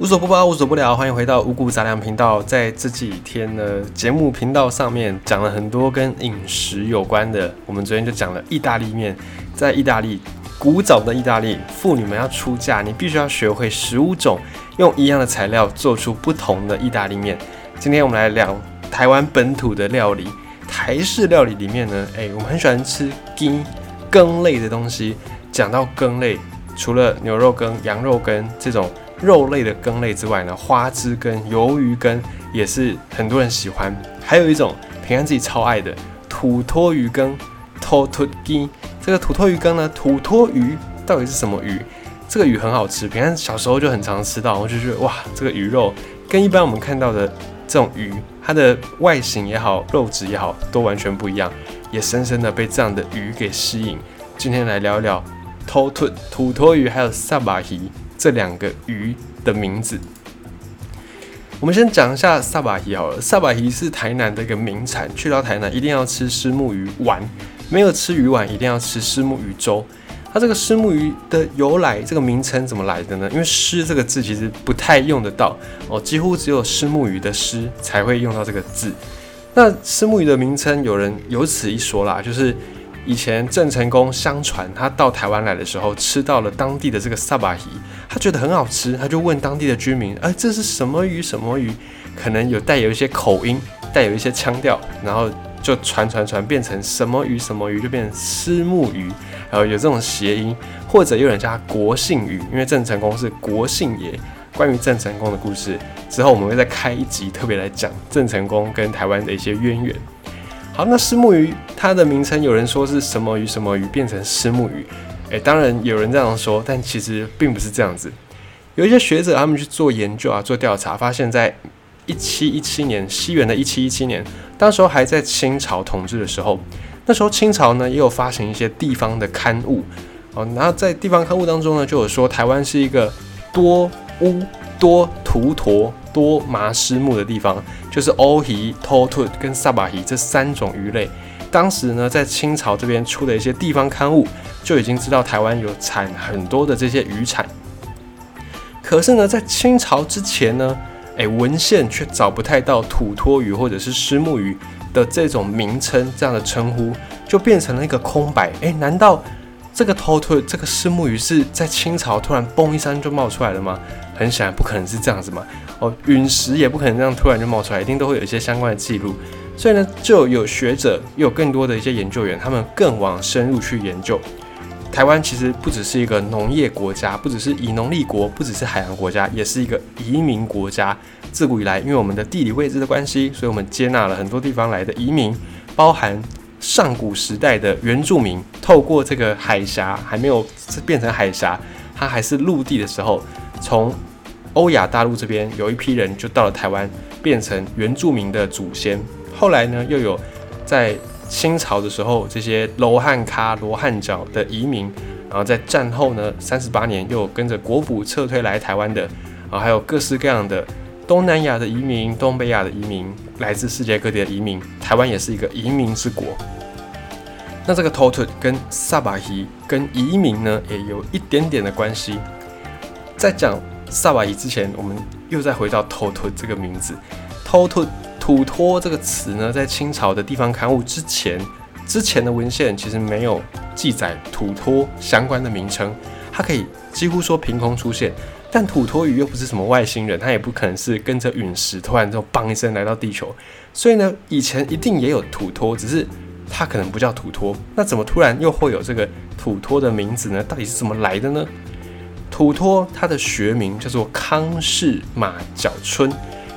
无所不包，无所不聊，欢迎回到五谷杂粮频道。在这几天呢，节目频道上面讲了很多跟饮食有关的。我们昨天就讲了意大利面，在意大利古早的意大利，妇女们要出嫁，你必须要学会十五种用一样的材料做出不同的意大利面。今天我们来聊台湾本土的料理，台式料理里面呢，诶，我们很喜欢吃羹羹类的东西。讲到羹类，除了牛肉羹、羊肉羹这种。肉类的羹类之外呢，花枝羹、鱿鱼羹也是很多人喜欢。还有一种平安自己超爱的土托鱼羹 t o t o g 这个土托鱼羹呢，土托鱼到底是什么鱼？这个鱼很好吃，平安小时候就很常吃到，我就觉得哇，这个鱼肉跟一般我们看到的这种鱼，它的外形也好，肉质也好，都完全不一样，也深深的被这样的鱼给吸引。今天来聊一聊 t o t o 土托鱼，还有萨巴鱼。这两个鱼的名字，我们先讲一下萨巴鱼好了。萨巴鱼是台南的一个名产，去到台南一定要吃虱目鱼丸，没有吃鱼丸一定要吃虱目鱼粥。它这个虱目鱼的由来，这个名称怎么来的呢？因为“虱”这个字其实不太用得到哦，几乎只有虱目鱼的“虱”才会用到这个字。那虱目鱼的名称有人有此一说啦，就是。以前郑成功相传他到台湾来的时候，吃到了当地的这个萨巴鱼，他觉得很好吃，他就问当地的居民：“哎，这是什么鱼？什么鱼？可能有带有一些口音，带有一些腔调，然后就传传传，变成什么鱼？什么鱼？就变成丝木鱼，然后有这种谐音，或者有人叫他国姓鱼，因为郑成功是国姓爷。关于郑成功的故事，之后我们会再开一集特别来讲郑成功跟台湾的一些渊源。”好，那虱目鱼它的名称，有人说是什么鱼什么鱼变成虱目鱼，诶，当然有人这样说，但其实并不是这样子。有一些学者他们去做研究啊，做调查，发现，在一七一七年，西元的一七一七年，当时候还在清朝统治的时候，那时候清朝呢也有发行一些地方的刊物哦，然后在地方刊物当中呢，就有说台湾是一个多乌多图陀。多麻虱目的地方，就是欧鱼、托兔跟萨巴鱼这三种鱼类。当时呢，在清朝这边出的一些地方刊物，就已经知道台湾有产很多的这些渔产。可是呢，在清朝之前呢，诶，文献却找不太到土托鱼或者是虱目鱼的这种名称，这样的称呼就变成了一个空白。诶，难道这个托兔、这个虱目鱼是在清朝突然嘣一声就冒出来了吗？很显然不可能是这样子嘛。哦，陨石也不可能这样突然就冒出来，一定都会有一些相关的记录。所以呢，就有学者，又有更多的一些研究员，他们更往深入去研究。台湾其实不只是一个农业国家，不只是以农立国，不只是海洋国家，也是一个移民国家。自古以来，因为我们的地理位置的关系，所以我们接纳了很多地方来的移民，包含上古时代的原住民，透过这个海峡还没有变成海峡，它还是陆地的时候，从欧亚大陆这边有一批人就到了台湾，变成原住民的祖先。后来呢，又有在清朝的时候这些罗汉咖、罗汉脚的移民，然后在战后呢，三十八年又跟着国府撤退来台湾的，啊，还有各式各样的东南亚的移民、东北亚的移民，来自世界各地的移民，台湾也是一个移民之国。那这个 t o t 跟萨巴伊跟移民呢，也有一点点的关系。在讲。萨瓦伊之前，我们又再回到头托这个名字，头托土托这个词呢，在清朝的地方刊物之前，之前的文献其实没有记载土托相关的名称，它可以几乎说凭空出现。但土托鱼又不是什么外星人，它也不可能是跟着陨石突然就嘣一声来到地球，所以呢，以前一定也有土托，只是它可能不叫土托。那怎么突然又会有这个土托的名字呢？到底是怎么来的呢？土托，它的学名叫做康氏马角春，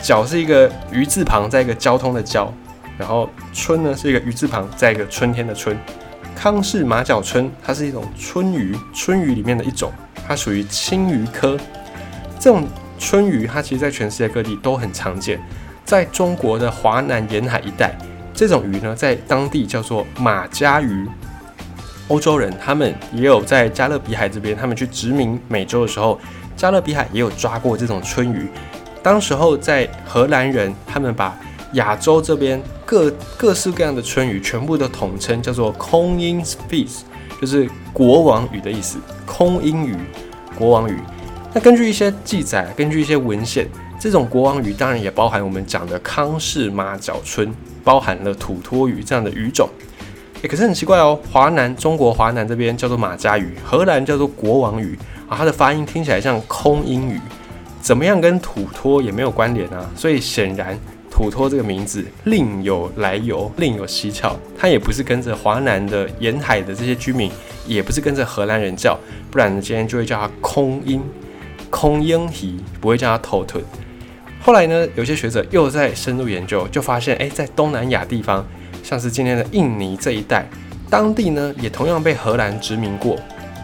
角是一个鱼字旁，在一个交通的交，然后春呢是一个鱼字旁，在一个春天的春。康氏马角春，它是一种春鱼，春鱼里面的一种，它属于青鱼科。这种春鱼，它其实在全世界各地都很常见，在中国的华南沿海一带，这种鱼呢，在当地叫做马家鱼。欧洲人他们也有在加勒比海这边，他们去殖民美洲的时候，加勒比海也有抓过这种春鱼。当时候在荷兰人，他们把亚洲这边各各式各样的春鱼全部都统称叫做 Queen Fish，就是国王鱼的意思。空英鱼，国王鱼。那根据一些记载，根据一些文献，这种国王鱼当然也包含我们讲的康氏马角鲲，包含了土托鱼这样的鱼种。可是很奇怪哦，华南中国华南这边叫做马家鱼，荷兰叫做国王鱼啊，它的发音听起来像空音语，怎么样跟土托也没有关联啊？所以显然土托这个名字另有来由，另有蹊跷，它也不是跟着华南的沿海的这些居民，也不是跟着荷兰人叫，不然呢今天就会叫它空音。空鹰鱼不会叫它头吞。后来呢，有些学者又在深入研究，就发现，哎，在东南亚地方，像是今天的印尼这一带，当地呢也同样被荷兰殖民过。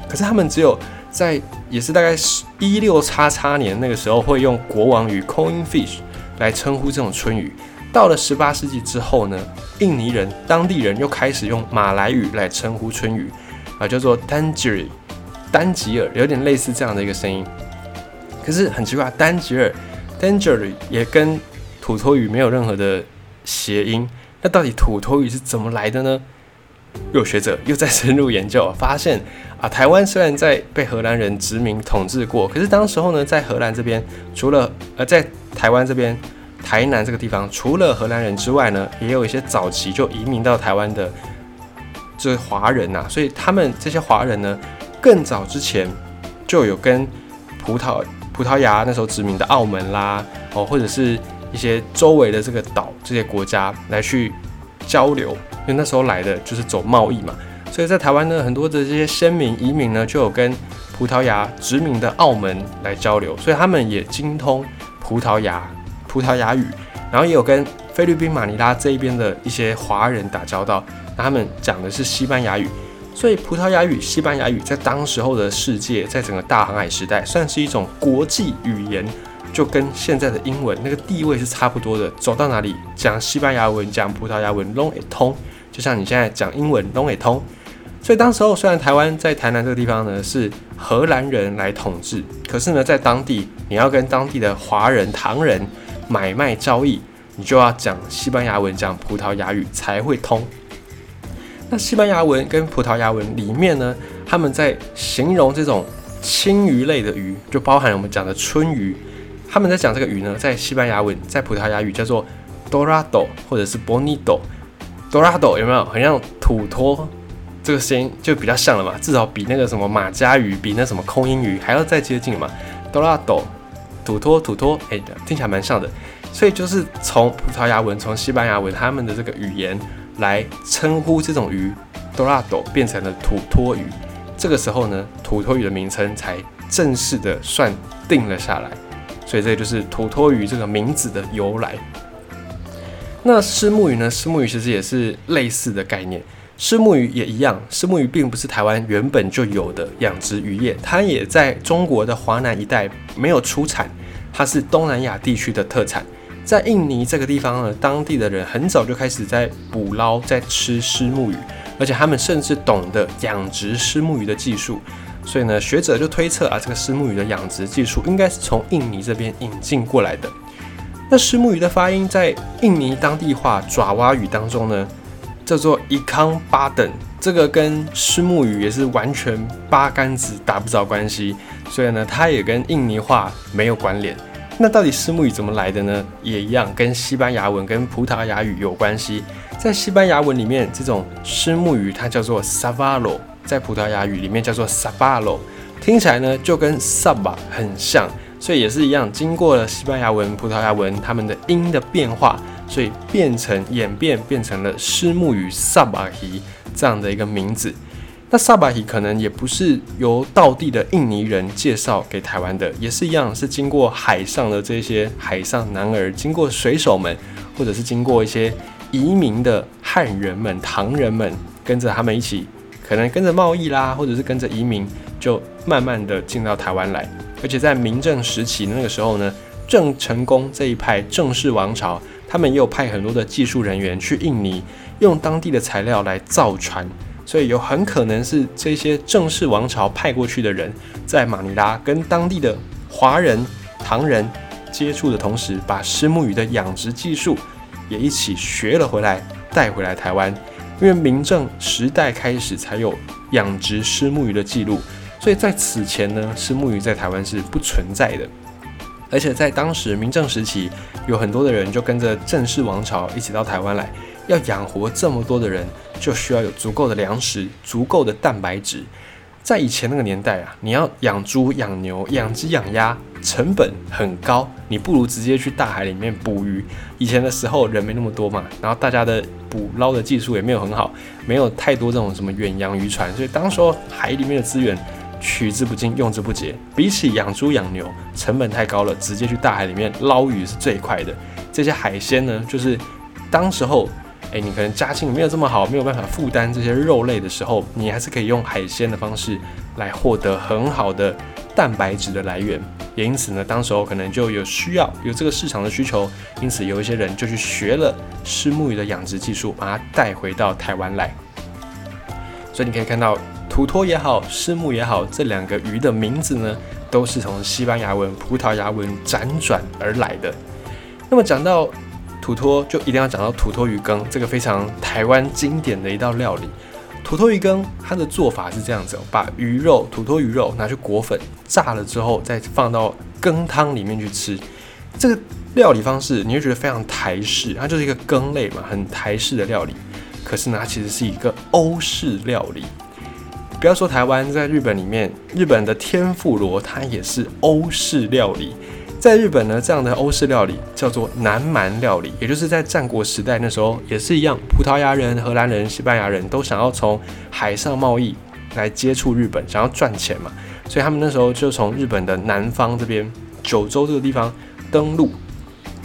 可是他们只有在也是大概一六叉叉年那个时候，会用国王鱼 （coin fish） 来称呼这种春雨。到了十八世纪之后呢，印尼人当地人又开始用马来语来称呼春雨，啊，叫做 Tangier，丹吉尔，有点类似这样的一个声音。可是很奇怪，丹吉尔 （danger） 也跟土托语没有任何的谐音。那到底土托鱼是怎么来的呢？有学者又在深入研究，发现啊，台湾虽然在被荷兰人殖民统治过，可是当时候呢，在荷兰这边，除了呃，在台湾这边台南这个地方，除了荷兰人之外呢，也有一些早期就移民到台湾的这华人呐。所以他们这些华人呢，更早之前就有跟葡萄。葡萄牙那时候殖民的澳门啦，哦，或者是一些周围的这个岛这些国家来去交流，因为那时候来的就是走贸易嘛，所以在台湾呢，很多的这些先民移民呢，就有跟葡萄牙殖民的澳门来交流，所以他们也精通葡萄牙葡萄牙语，然后也有跟菲律宾马尼拉这一边的一些华人打交道，那他们讲的是西班牙语。所以，葡萄牙语、西班牙语在当时候的世界，在整个大航海时代，算是一种国际语言，就跟现在的英文那个地位是差不多的。走到哪里讲西班牙文、讲葡萄牙文拢也通，就像你现在讲英文拢也通。所以，当时候虽然台湾在台南这个地方呢是荷兰人来统治，可是呢，在当地你要跟当地的华人、唐人买卖交易，你就要讲西班牙文、讲葡萄牙语才会通。那西班牙文跟葡萄牙文里面呢，他们在形容这种青鱼类的鱼，就包含我们讲的春鱼。他们在讲这个鱼呢，在西班牙文、在葡萄牙语叫做 dorado 或者是 bonito。dorado 有没有很像土托？这个声音就比较像了嘛，至少比那个什么马家鱼、比那什么空音鱼还要再接近嘛。dorado 土托土托，哎，听起来蛮像的。所以就是从葡萄牙文、从西班牙文他们的这个语言。来称呼这种鱼，dorado 变成了土托鱼。这个时候呢，土托鱼的名称才正式的算定了下来。所以这就是土托鱼这个名字的由来。那虱目鱼呢？虱目鱼其实也是类似的概念。虱目鱼也一样，虱目鱼并不是台湾原本就有的养殖渔业，它也在中国的华南一带没有出产，它是东南亚地区的特产。在印尼这个地方呢，当地的人很早就开始在捕捞、在吃虱目鱼，而且他们甚至懂得养殖虱目鱼的技术。所以呢，学者就推测啊，这个虱目鱼的养殖技术应该是从印尼这边引进过来的。那虱目鱼的发音在印尼当地话爪哇语当中呢，叫做伊康巴等，这个跟虱目鱼也是完全八竿子打不着关系，所以呢，它也跟印尼话没有关联。那到底虱目鱼怎么来的呢？也一样，跟西班牙文跟葡萄牙语有关系。在西班牙文里面，这种虱目鱼它叫做 savalo，在葡萄牙语里面叫做 sabalo，听起来呢就跟 saba 很像，所以也是一样，经过了西班牙文、葡萄牙文它们的音的变化，所以变成演变变成了虱目鱼 sabahi 这样的一个名字。那萨巴希可能也不是由道地的印尼人介绍给台湾的，也是一样，是经过海上的这些海上男儿，经过水手们，或者是经过一些移民的汉人们、唐人们，跟着他们一起，可能跟着贸易啦，或者是跟着移民，就慢慢的进到台湾来。而且在明正时期那个时候呢，郑成功这一派郑氏王朝，他们也有派很多的技术人员去印尼，用当地的材料来造船。所以有很可能是这些正式王朝派过去的人，在马尼拉跟当地的华人、唐人接触的同时，把虱目鱼的养殖技术也一起学了回来，带回来台湾。因为明正时代开始才有养殖虱目鱼的记录，所以在此前呢，虱目鱼在台湾是不存在的。而且在当时明正时期，有很多的人就跟着郑氏王朝一起到台湾来，要养活这么多的人，就需要有足够的粮食、足够的蛋白质。在以前那个年代啊，你要养猪、养牛、养鸡、养鸭，成本很高，你不如直接去大海里面捕鱼。以前的时候人没那么多嘛，然后大家的捕捞的技术也没有很好，没有太多这种什么远洋渔船，所以当时候海里面的资源。取之不尽，用之不竭。比起养猪养牛，成本太高了，直接去大海里面捞鱼是最快的。这些海鲜呢，就是当时候，哎，你可能家境没有这么好，没有办法负担这些肉类的时候，你还是可以用海鲜的方式来获得很好的蛋白质的来源。也因此呢，当时候可能就有需要，有这个市场的需求，因此有一些人就去学了虱目鱼的养殖技术，把它带回到台湾来。所以你可以看到。土托也好，虱目也好，这两个鱼的名字呢，都是从西班牙文、葡萄牙文辗转而来的。那么讲到土托，就一定要讲到土托鱼羹，这个非常台湾经典的一道料理。土托鱼羹它的做法是这样子：把鱼肉、土托鱼肉拿去裹粉，炸了之后再放到羹汤里面去吃。这个料理方式你会觉得非常台式，它就是一个羹类嘛，很台式的料理。可是呢，它其实是一个欧式料理。不要说台湾，在日本里面，日本的天妇罗它也是欧式料理。在日本呢，这样的欧式料理叫做南蛮料理，也就是在战国时代那时候也是一样，葡萄牙人、荷兰人、西班牙人都想要从海上贸易来接触日本，想要赚钱嘛，所以他们那时候就从日本的南方这边九州这个地方登陆，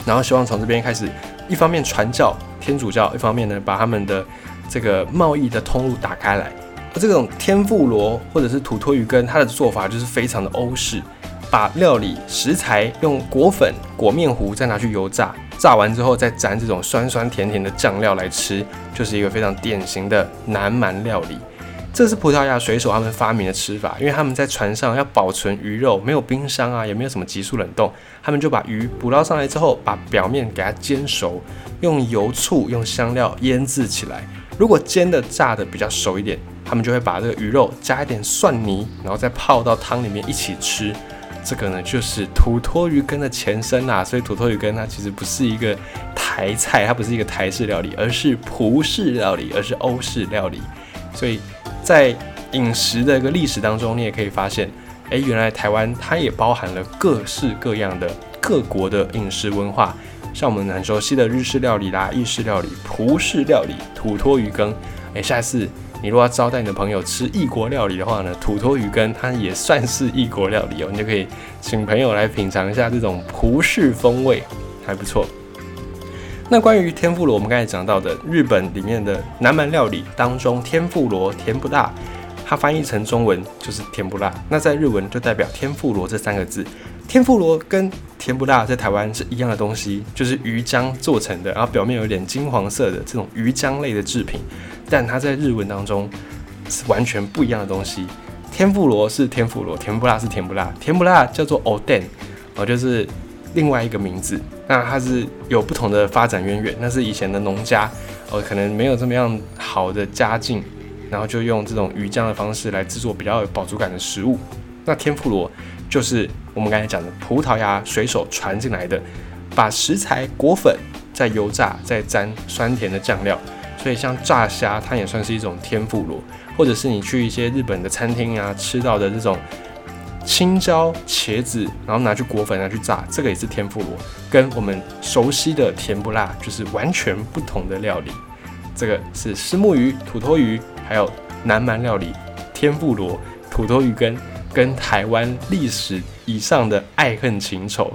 然后希望从这边开始，一方面传教天主教，一方面呢把他们的这个贸易的通路打开来。这种天妇罗或者是土托鱼羹，它的做法就是非常的欧式，把料理食材用裹粉裹面糊，再拿去油炸，炸完之后再沾这种酸酸甜甜的酱料来吃，就是一个非常典型的南蛮料理。这是葡萄牙水手他们发明的吃法，因为他们在船上要保存鱼肉，没有冰箱啊，也没有什么急速冷冻，他们就把鱼捕捞上来之后，把表面给它煎熟，用油醋用香料腌制起来。如果煎的炸的比较熟一点。他们就会把这个鱼肉加一点蒜泥，然后再泡到汤里面一起吃。这个呢，就是土托鱼羹的前身啊。所以土托鱼羹它其实不是一个台菜，它不是一个台式料理，而是葡式料理，而是欧式料理。所以在饮食的一个历史当中，你也可以发现，哎，原来台湾它也包含了各式各样的各国的饮食文化，像我们很熟悉的日式料理啦、意式料理、葡式料理、土托鱼羹。哎，下一次。你如果要招待你的朋友吃异国料理的话呢，土托鱼羹它也算是异国料理哦，你就可以请朋友来品尝一下这种葡式风味，还不错。那关于天妇罗，我们刚才讲到的日本里面的南蛮料理当中，天妇罗甜不辣，它翻译成中文就是甜不辣，那在日文就代表天妇罗这三个字。天妇罗跟甜不辣在台湾是一样的东西，就是鱼浆做成的，然后表面有点金黄色的这种鱼浆类的制品。但它在日文当中是完全不一样的东西。天妇罗是天妇罗，甜不辣是甜不辣。甜不辣叫做 oden，哦，就是另外一个名字。那它是有不同的发展渊源。那是以前的农家，哦，可能没有这么样好的家境，然后就用这种鱼浆的方式来制作比较有饱足感的食物。那天妇罗就是我们刚才讲的葡萄牙水手传进来的，把食材裹粉，再油炸，再沾酸甜的酱料。所以像炸虾，它也算是一种天妇罗，或者是你去一些日本的餐厅啊吃到的这种青椒、茄子，然后拿去裹粉拿去炸，这个也是天妇罗，跟我们熟悉的甜不辣就是完全不同的料理。这个是石目鱼、土托鱼，还有南蛮料理天妇罗、土托鱼跟跟台湾历史以上的爱恨情仇。